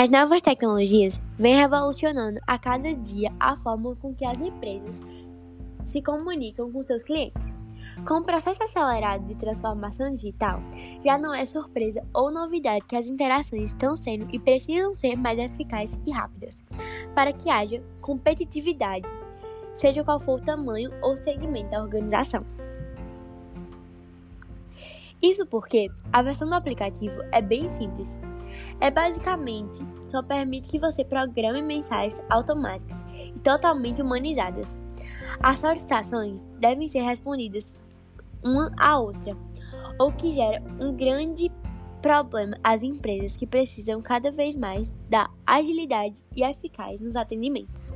As novas tecnologias vêm revolucionando a cada dia a forma com que as empresas se comunicam com seus clientes. Com o processo acelerado de transformação digital, já não é surpresa ou novidade que as interações estão sendo e precisam ser mais eficazes e rápidas, para que haja competitividade, seja qual for o tamanho ou segmento da organização. Isso porque a versão do aplicativo é bem simples. É basicamente só permite que você programe mensagens automáticas e totalmente humanizadas. As solicitações devem ser respondidas uma à outra, o que gera um grande problema às empresas que precisam cada vez mais da agilidade e eficácia nos atendimentos.